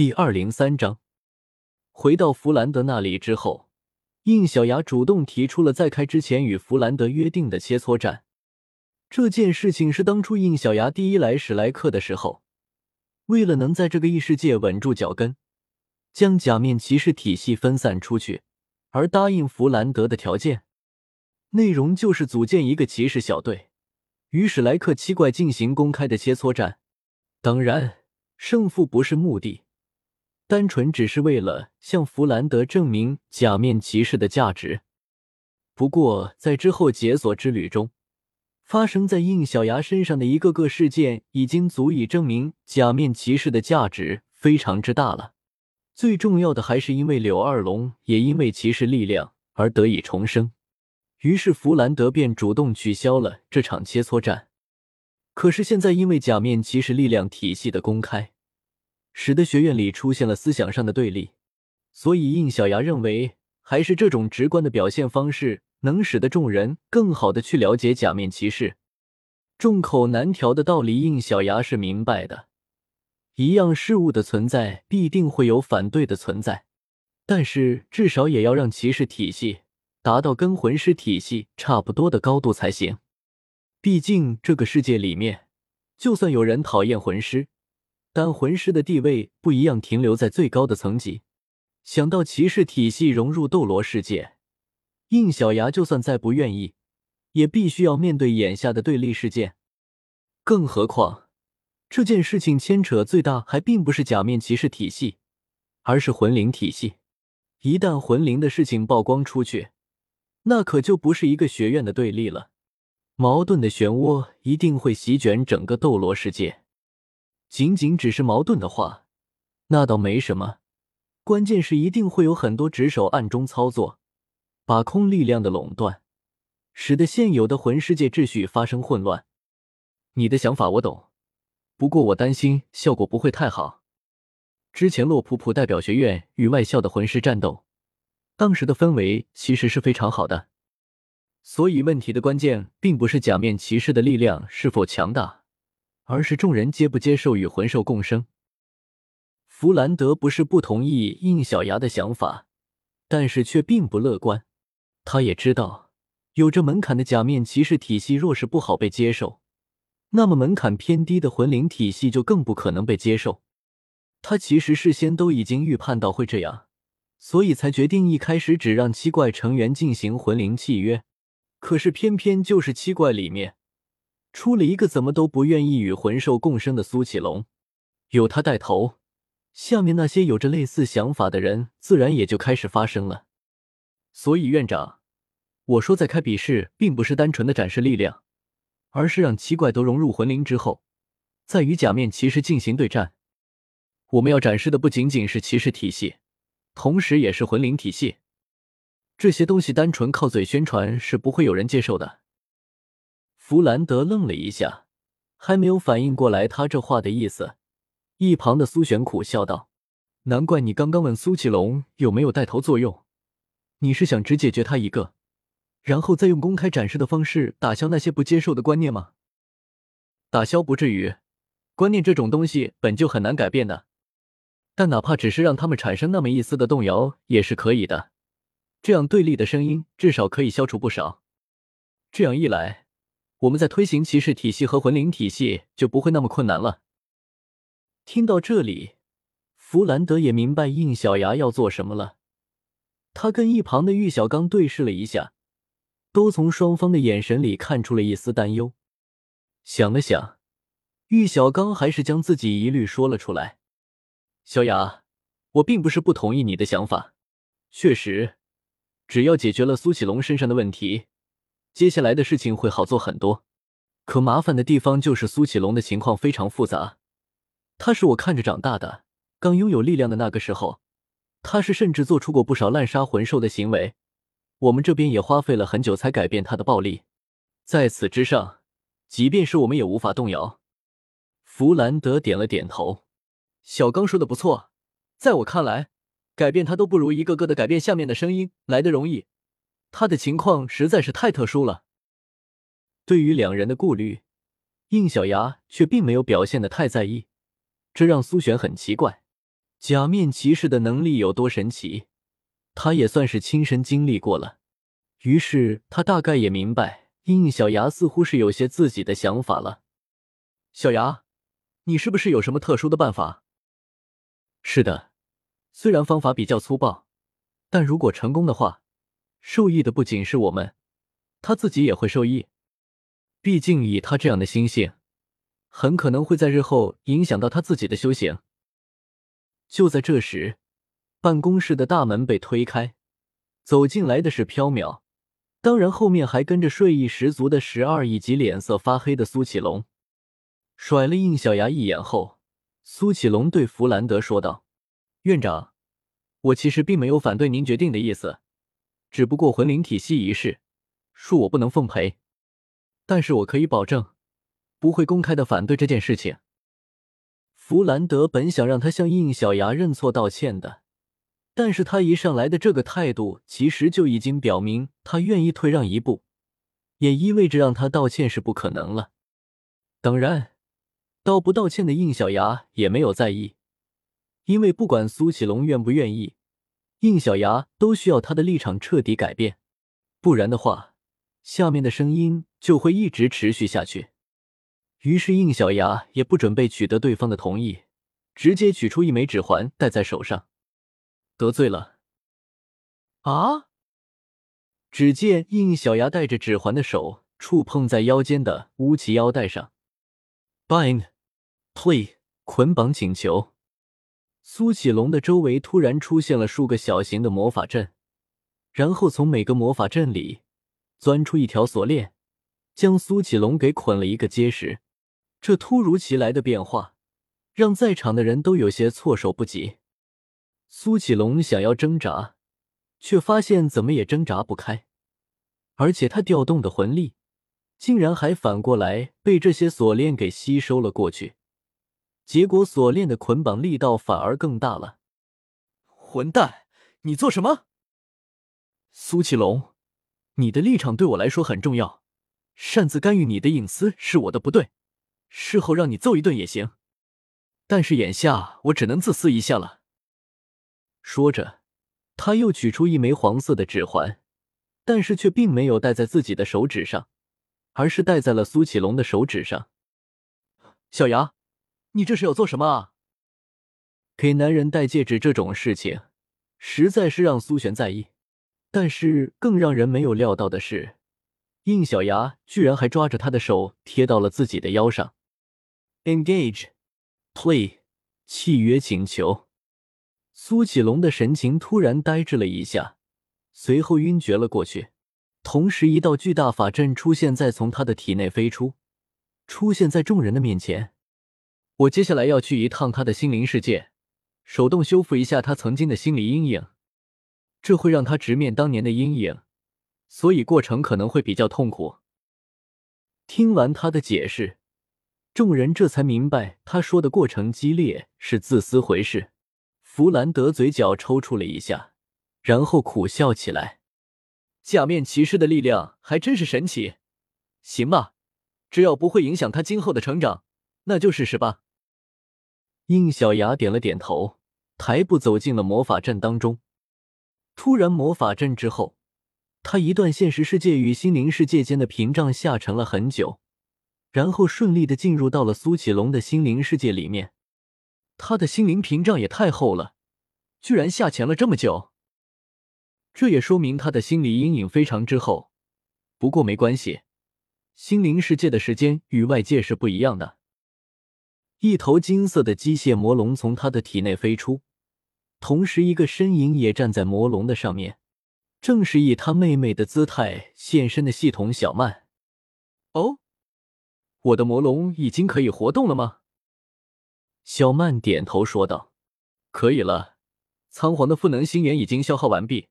第二零三章，回到弗兰德那里之后，应小牙主动提出了在开之前与弗兰德约定的切磋战。这件事情是当初应小牙第一来史莱克的时候，为了能在这个异世界稳住脚跟，将假面骑士体系分散出去，而答应弗兰德的条件。内容就是组建一个骑士小队，与史莱克七怪进行公开的切磋战。当然，胜负不是目的。单纯只是为了向弗兰德证明假面骑士的价值。不过，在之后解锁之旅中，发生在应小牙身上的一个个事件，已经足以证明假面骑士的价值非常之大了。最重要的还是因为柳二龙也因为骑士力量而得以重生，于是弗兰德便主动取消了这场切磋战。可是现在，因为假面骑士力量体系的公开。使得学院里出现了思想上的对立，所以应小牙认为，还是这种直观的表现方式能使得众人更好的去了解假面骑士。众口难调的道理，应小牙是明白的。一样事物的存在，必定会有反对的存在，但是至少也要让骑士体系达到跟魂师体系差不多的高度才行。毕竟这个世界里面，就算有人讨厌魂师。但魂师的地位不一样，停留在最高的层级。想到骑士体系融入斗罗世界，应小牙就算再不愿意，也必须要面对眼下的对立事件。更何况，这件事情牵扯最大还并不是假面骑士体系，而是魂灵体系。一旦魂灵的事情曝光出去，那可就不是一个学院的对立了，矛盾的漩涡一定会席卷整个斗罗世界。仅仅只是矛盾的话，那倒没什么。关键是一定会有很多指手暗中操作、把控力量的垄断，使得现有的魂世界秩序发生混乱。你的想法我懂，不过我担心效果不会太好。之前洛普普代表学院与外校的魂师战斗，当时的氛围其实是非常好的。所以问题的关键并不是假面骑士的力量是否强大。而是众人接不接受与魂兽共生。弗兰德不是不同意应小牙的想法，但是却并不乐观。他也知道，有着门槛的假面骑士体系若是不好被接受，那么门槛偏低的魂灵体系就更不可能被接受。他其实事先都已经预判到会这样，所以才决定一开始只让七怪成员进行魂灵契约。可是偏偏就是七怪里面。出了一个怎么都不愿意与魂兽共生的苏启龙，有他带头，下面那些有着类似想法的人自然也就开始发声了。所以院长，我说在开比试，并不是单纯的展示力量，而是让七怪都融入魂灵之后，再与假面骑士进行对战。我们要展示的不仅仅是骑士体系，同时也是魂灵体系。这些东西单纯靠嘴宣传是不会有人接受的。弗兰德愣了一下，还没有反应过来他这话的意思。一旁的苏璇苦笑道：“难怪你刚刚问苏启龙有没有带头作用，你是想只解决他一个，然后再用公开展示的方式打消那些不接受的观念吗？打消不至于，观念这种东西本就很难改变的，但哪怕只是让他们产生那么一丝的动摇也是可以的。这样对立的声音至少可以消除不少。这样一来。”我们在推行骑士体系和魂灵体系就不会那么困难了。听到这里，弗兰德也明白应小牙要做什么了。他跟一旁的玉小刚对视了一下，都从双方的眼神里看出了一丝担忧。想了想，玉小刚还是将自己疑虑说了出来：“小雅，我并不是不同意你的想法，确实，只要解决了苏启龙身上的问题。”接下来的事情会好做很多，可麻烦的地方就是苏启龙的情况非常复杂。他是我看着长大的，刚拥有力量的那个时候，他是甚至做出过不少滥杀魂兽的行为。我们这边也花费了很久才改变他的暴力。在此之上，即便是我们也无法动摇。弗兰德点了点头。小刚说的不错，在我看来，改变他都不如一个个的改变下面的声音来的容易。他的情况实在是太特殊了。对于两人的顾虑，应小牙却并没有表现的太在意，这让苏璇很奇怪。假面骑士的能力有多神奇，他也算是亲身经历过了。于是他大概也明白，应小牙似乎是有些自己的想法了。小牙，你是不是有什么特殊的办法？是的，虽然方法比较粗暴，但如果成功的话，受益的不仅是我们，他自己也会受益。毕竟以他这样的心性，很可能会在日后影响到他自己的修行。就在这时，办公室的大门被推开，走进来的是飘渺，当然后面还跟着睡意十足的十二以及脸色发黑的苏启龙。甩了应小牙一眼后，苏启龙对弗兰德说道：“院长，我其实并没有反对您决定的意思，只不过魂灵体系一事，恕我不能奉陪。但是我可以保证，不会公开的反对这件事情。”弗兰德本想让他向应小牙认错道歉的，但是他一上来的这个态度，其实就已经表明他愿意退让一步，也意味着让他道歉是不可能了。当然，道不道歉的应小牙也没有在意，因为不管苏启龙愿不愿意，应小牙都需要他的立场彻底改变，不然的话，下面的声音就会一直持续下去。于是，应小牙也不准备取得对方的同意，直接取出一枚指环戴在手上。得罪了啊！只见应小牙戴着指环的手触碰在腰间的乌奇腰带上，bind，play，捆绑请求。苏启龙的周围突然出现了数个小型的魔法阵，然后从每个魔法阵里钻出一条锁链，将苏启龙给捆了一个结实。这突如其来的变化，让在场的人都有些措手不及。苏启龙想要挣扎，却发现怎么也挣扎不开，而且他调动的魂力，竟然还反过来被这些锁链给吸收了过去。结果锁链的捆绑力道反而更大了。混蛋，你做什么？苏启龙，你的立场对我来说很重要，擅自干预你的隐私是我的不对。事后让你揍一顿也行，但是眼下我只能自私一下了。说着，他又取出一枚黄色的指环，但是却并没有戴在自己的手指上，而是戴在了苏启龙的手指上。小牙，你这是要做什么啊？给男人戴戒指这种事情，实在是让苏璇在意。但是更让人没有料到的是，应小牙居然还抓着他的手贴到了自己的腰上。Engage, play，契约请求。苏启龙的神情突然呆滞了一下，随后晕厥了过去。同时，一道巨大法阵出现在从他的体内飞出，出现在众人的面前。我接下来要去一趟他的心灵世界，手动修复一下他曾经的心理阴影，这会让他直面当年的阴影，所以过程可能会比较痛苦。听完他的解释。众人这才明白，他说的过程激烈是自私回事。弗兰德嘴角抽搐了一下，然后苦笑起来：“假面骑士的力量还真是神奇。行吧，只要不会影响他今后的成长，那就试试吧。”应小牙点了点头，抬步走进了魔法阵当中。突然，魔法阵之后，他一段现实世界与心灵世界间的屏障下沉了很久。然后顺利的进入到了苏启龙的心灵世界里面，他的心灵屏障也太厚了，居然下潜了这么久。这也说明他的心理阴影非常之厚。不过没关系，心灵世界的时间与外界是不一样的。一头金色的机械魔龙从他的体内飞出，同时一个身影也站在魔龙的上面，正是以他妹妹的姿态现身的系统小曼。哦。我的魔龙已经可以活动了吗？小曼点头说道：“可以了，仓皇的赋能心源已经消耗完毕，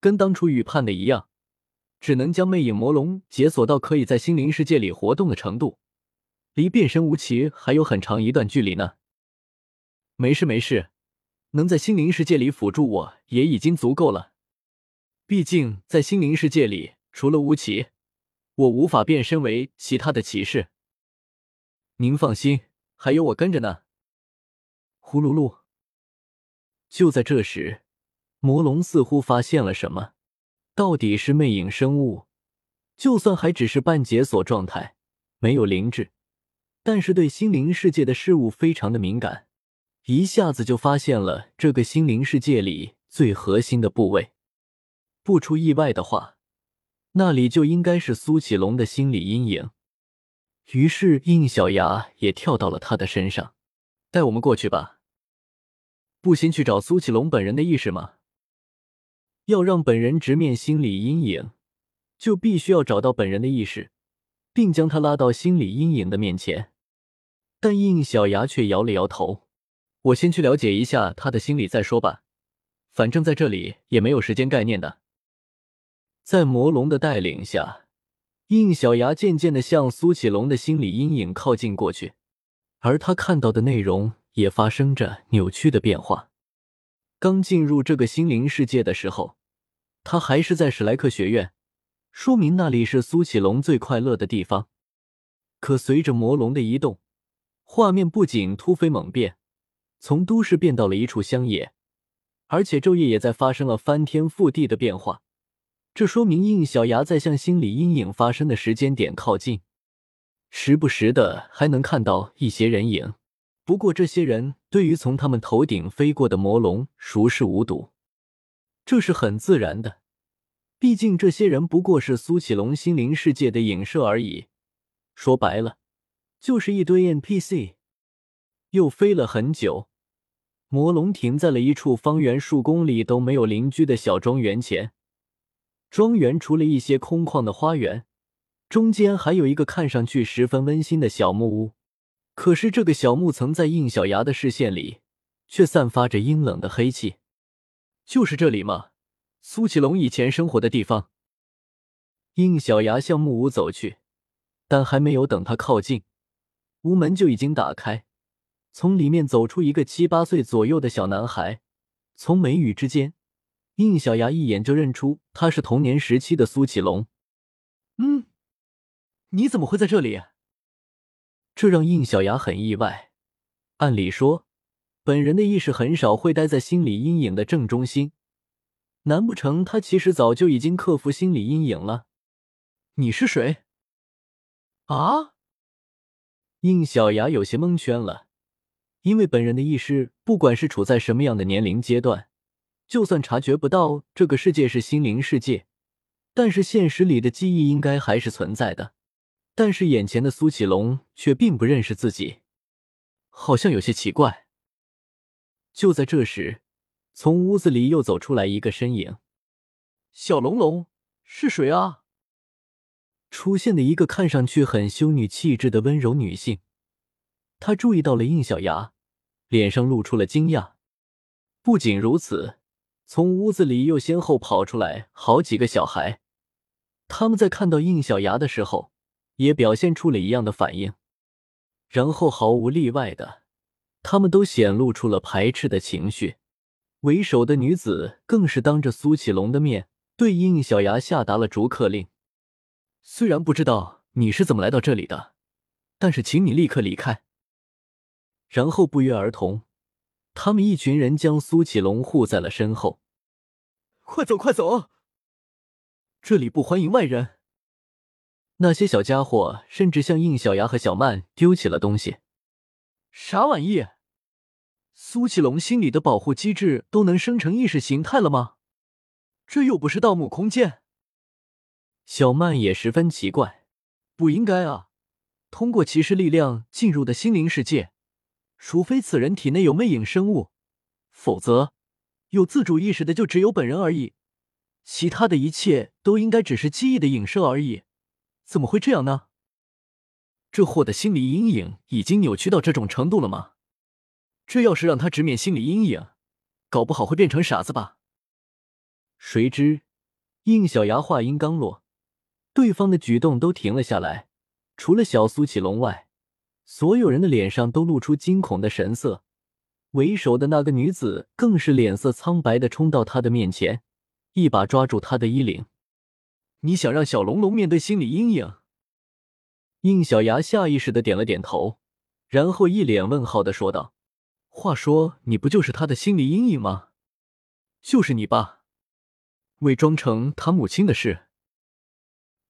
跟当初预判的一样，只能将魅影魔龙解锁到可以在心灵世界里活动的程度，离变身无奇还有很长一段距离呢。没事没事，能在心灵世界里辅助我也已经足够了，毕竟在心灵世界里除了无奇，我无法变身为其他的骑士。”您放心，还有我跟着呢。呼噜噜。就在这时，魔龙似乎发现了什么。到底是魅影生物，就算还只是半解锁状态，没有灵智，但是对心灵世界的事物非常的敏感，一下子就发现了这个心灵世界里最核心的部位。不出意外的话，那里就应该是苏启龙的心理阴影。于是应小牙也跳到了他的身上，带我们过去吧。不先去找苏启龙本人的意识吗？要让本人直面心理阴影，就必须要找到本人的意识，并将他拉到心理阴影的面前。但应小牙却摇了摇头：“我先去了解一下他的心理再说吧，反正在这里也没有时间概念的。”在魔龙的带领下，应小牙渐渐的向苏启龙的心理阴影靠近过去，而他看到的内容也发生着扭曲的变化。刚进入这个心灵世界的时候，他还是在史莱克学院，说明那里是苏启龙最快乐的地方。可随着魔龙的移动，画面不仅突飞猛变，从都市变到了一处乡野，而且昼夜也在发生了翻天覆地的变化。这说明应小牙在向心理阴影发生的时间点靠近，时不时的还能看到一些人影。不过，这些人对于从他们头顶飞过的魔龙熟视无睹，这是很自然的。毕竟，这些人不过是苏启龙心灵世界的影射而已。说白了，就是一堆 NPC。又飞了很久，魔龙停在了一处方圆数公里都没有邻居的小庄园前。庄园除了一些空旷的花园，中间还有一个看上去十分温馨的小木屋。可是这个小木层在应小牙的视线里，却散发着阴冷的黑气。就是这里吗？苏启龙以前生活的地方。应小牙向木屋走去，但还没有等他靠近，屋门就已经打开，从里面走出一个七八岁左右的小男孩。从眉宇之间，应小牙一眼就认出他是童年时期的苏启龙。嗯，你怎么会在这里？这让应小牙很意外。按理说，本人的意识很少会待在心理阴影的正中心，难不成他其实早就已经克服心理阴影了？你是谁？啊！应小牙有些蒙圈了，因为本人的意识不管是处在什么样的年龄阶段，就算察觉不到这个世界是心灵世界，但是现实里的记忆应该还是存在的。但是眼前的苏启龙却并不认识自己，好像有些奇怪。就在这时，从屋子里又走出来一个身影。小龙龙是谁啊？出现的一个看上去很修女气质的温柔女性。她注意到了应小牙，脸上露出了惊讶。不仅如此，从屋子里又先后跑出来好几个小孩。他们在看到应小牙的时候。也表现出了一样的反应，然后毫无例外的，他们都显露出了排斥的情绪。为首的女子更是当着苏启龙的面对应小牙下达了逐客令。虽然不知道你是怎么来到这里的，但是请你立刻离开。然后不约而同，他们一群人将苏启龙护在了身后。快走，快走！这里不欢迎外人。那些小家伙甚至向应小牙和小曼丢起了东西。啥玩意？苏启龙心里的保护机制都能生成意识形态了吗？这又不是盗墓空间。小曼也十分奇怪，不应该啊！通过骑士力量进入的心灵世界，除非此人体内有魅影生物，否则有自主意识的就只有本人而已。其他的一切都应该只是记忆的影射而已。怎么会这样呢？这货的心理阴影已经扭曲到这种程度了吗？这要是让他直面心理阴影，搞不好会变成傻子吧？谁知应小牙话音刚落，对方的举动都停了下来，除了小苏启龙外，所有人的脸上都露出惊恐的神色。为首的那个女子更是脸色苍白的冲到他的面前，一把抓住他的衣领。你想让小龙龙面对心理阴影？应小牙下意识的点了点头，然后一脸问号的说道：“话说，你不就是他的心理阴影吗？就是你爸，伪装成他母亲的事。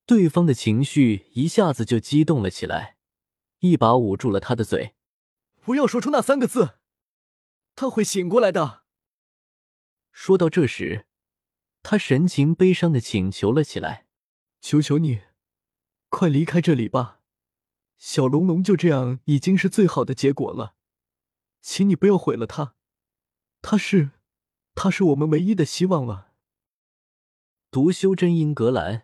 对方的情绪一下子就激动了起来，一把捂住了他的嘴，不要说出那三个字，他会醒过来的。说到这时，他神情悲伤的请求了起来：“求求你，快离开这里吧！小龙龙就这样已经是最好的结果了，请你不要毁了他，他是，他是我们唯一的希望了。”独修真英格兰。